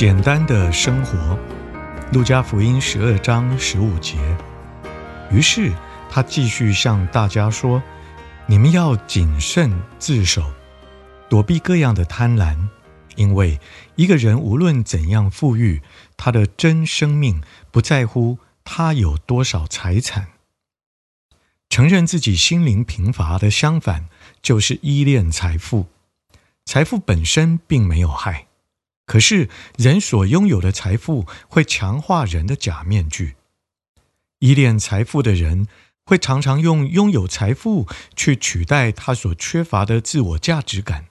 简单的生活，路加福音十二章十五节。于是他继续向大家说：“你们要谨慎自守，躲避各样的贪婪，因为一个人无论怎样富裕，他的真生命不在乎他有多少财产。承认自己心灵贫乏的相反，就是依恋财富。财富本身并没有害。”可是，人所拥有的财富会强化人的假面具。依恋财富的人会常常用拥有财富去取代他所缺乏的自我价值感，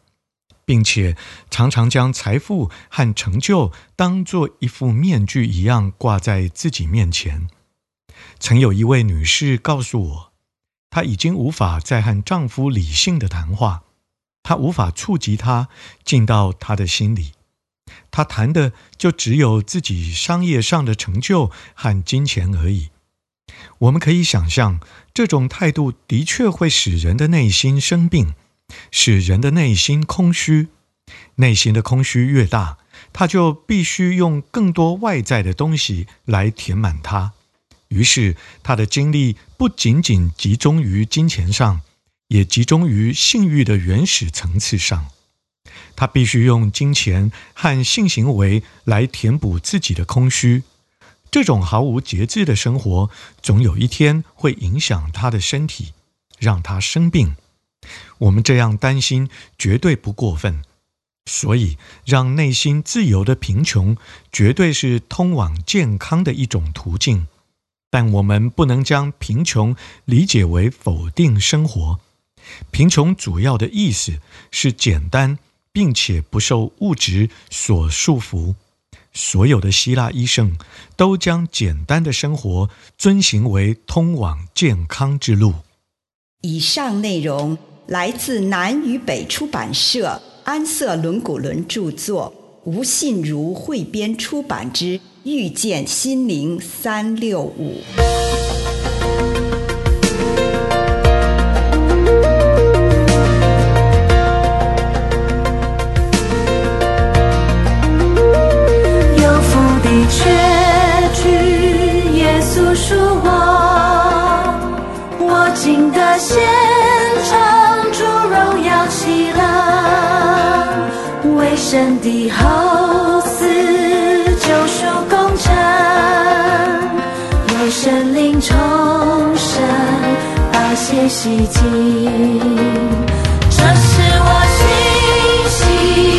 并且常常将财富和成就当作一副面具一样挂在自己面前。曾有一位女士告诉我，她已经无法再和丈夫理性的谈话，她无法触及他，进到他的心里。他谈的就只有自己商业上的成就和金钱而已。我们可以想象，这种态度的确会使人的内心生病，使人的内心空虚。内心的空虚越大，他就必须用更多外在的东西来填满它。于是，他的精力不仅仅集中于金钱上，也集中于性欲的原始层次上。他必须用金钱和性行为来填补自己的空虚。这种毫无节制的生活，总有一天会影响他的身体，让他生病。我们这样担心绝对不过分。所以，让内心自由的贫穷，绝对是通往健康的一种途径。但我们不能将贫穷理解为否定生活。贫穷主要的意思是简单。并且不受物质所束缚，所有的希腊医生都将简单的生活遵行为通往健康之路。以上内容来自南与北出版社安瑟伦古伦著作，吴信如汇编出版之《遇见心灵三六五》。有圣灵重生，宝血洗净，这是我信心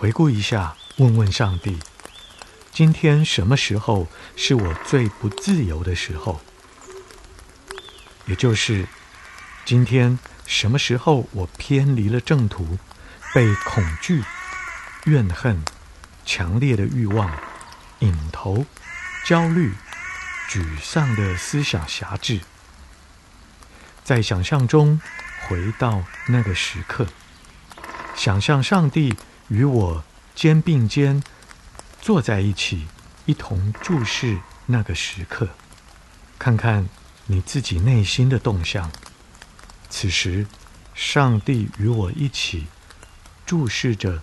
回顾一下，问问上帝：今天什么时候是我最不自由的时候？也就是今天什么时候我偏离了正途，被恐惧、怨恨、强烈的欲望、瘾头、焦虑、沮丧的思想辖制？在想象中回到那个时刻，想象上帝。与我肩并肩坐在一起，一同注视那个时刻，看看你自己内心的动向。此时，上帝与我一起注视着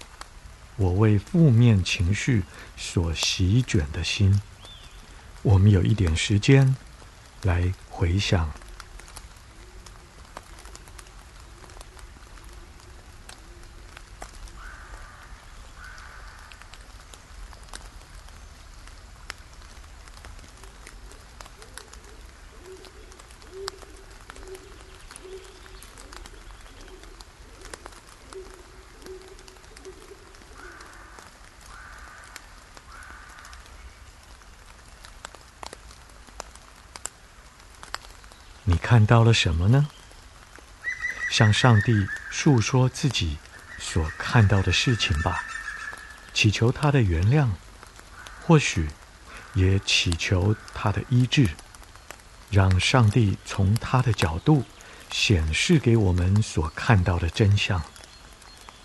我为负面情绪所席卷的心。我们有一点时间来回想。你看到了什么呢？向上帝诉说自己所看到的事情吧，祈求他的原谅，或许也祈求他的医治，让上帝从他的角度显示给我们所看到的真相。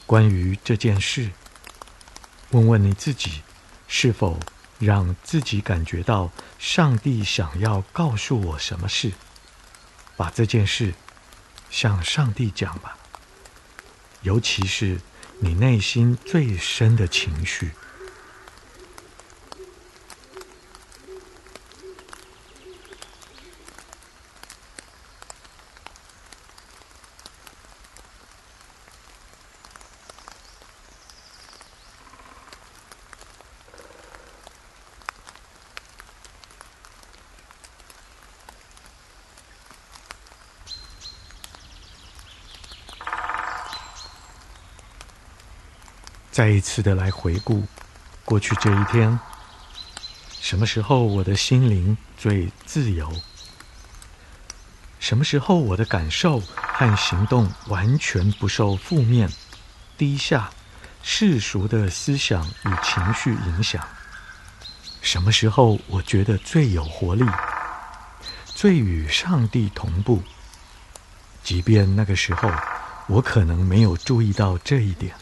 关于这件事，问问你自己，是否让自己感觉到上帝想要告诉我什么事？把这件事向上帝讲吧，尤其是你内心最深的情绪。再一次的来回顾过去这一天，什么时候我的心灵最自由？什么时候我的感受和行动完全不受负面、低下、世俗的思想与情绪影响？什么时候我觉得最有活力，最与上帝同步？即便那个时候我可能没有注意到这一点。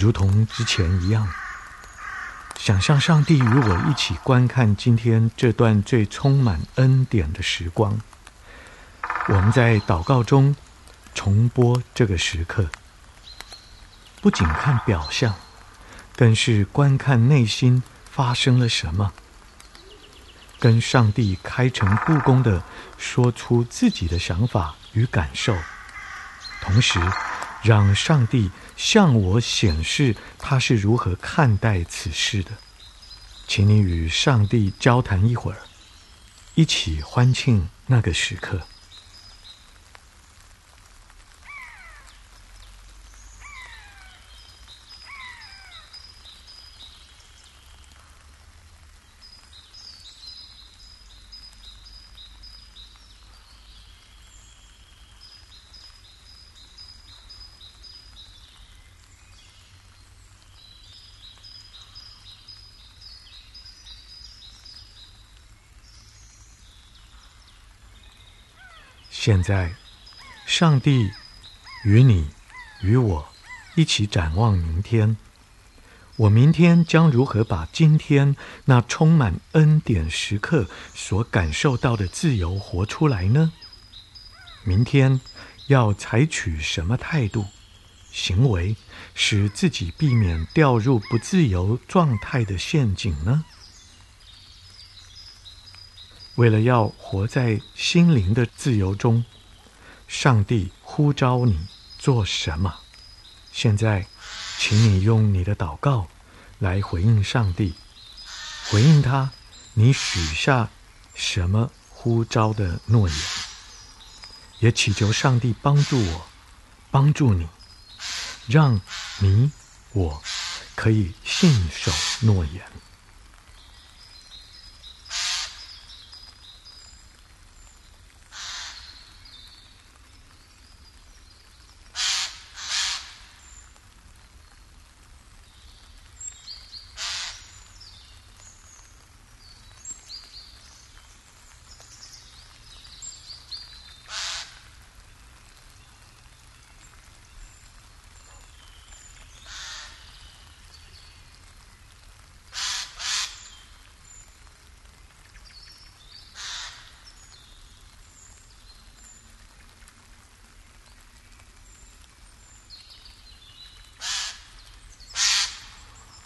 如同之前一样，想象上帝与我一起观看今天这段最充满恩典的时光。我们在祷告中重播这个时刻，不仅看表象，更是观看内心发生了什么。跟上帝开诚布公地说出自己的想法与感受，同时让上帝向我显示他是如何看待此事的。请你与上帝交谈一会儿，一起欢庆那个时刻。现在，上帝与你与我一起展望明天。我明天将如何把今天那充满恩典时刻所感受到的自由活出来呢？明天要采取什么态度、行为，使自己避免掉入不自由状态的陷阱呢？为了要活在心灵的自由中，上帝呼召你做什么？现在，请你用你的祷告来回应上帝，回应他，你许下什么呼召的诺言？也祈求上帝帮助我，帮助你，让你我可以信守诺言。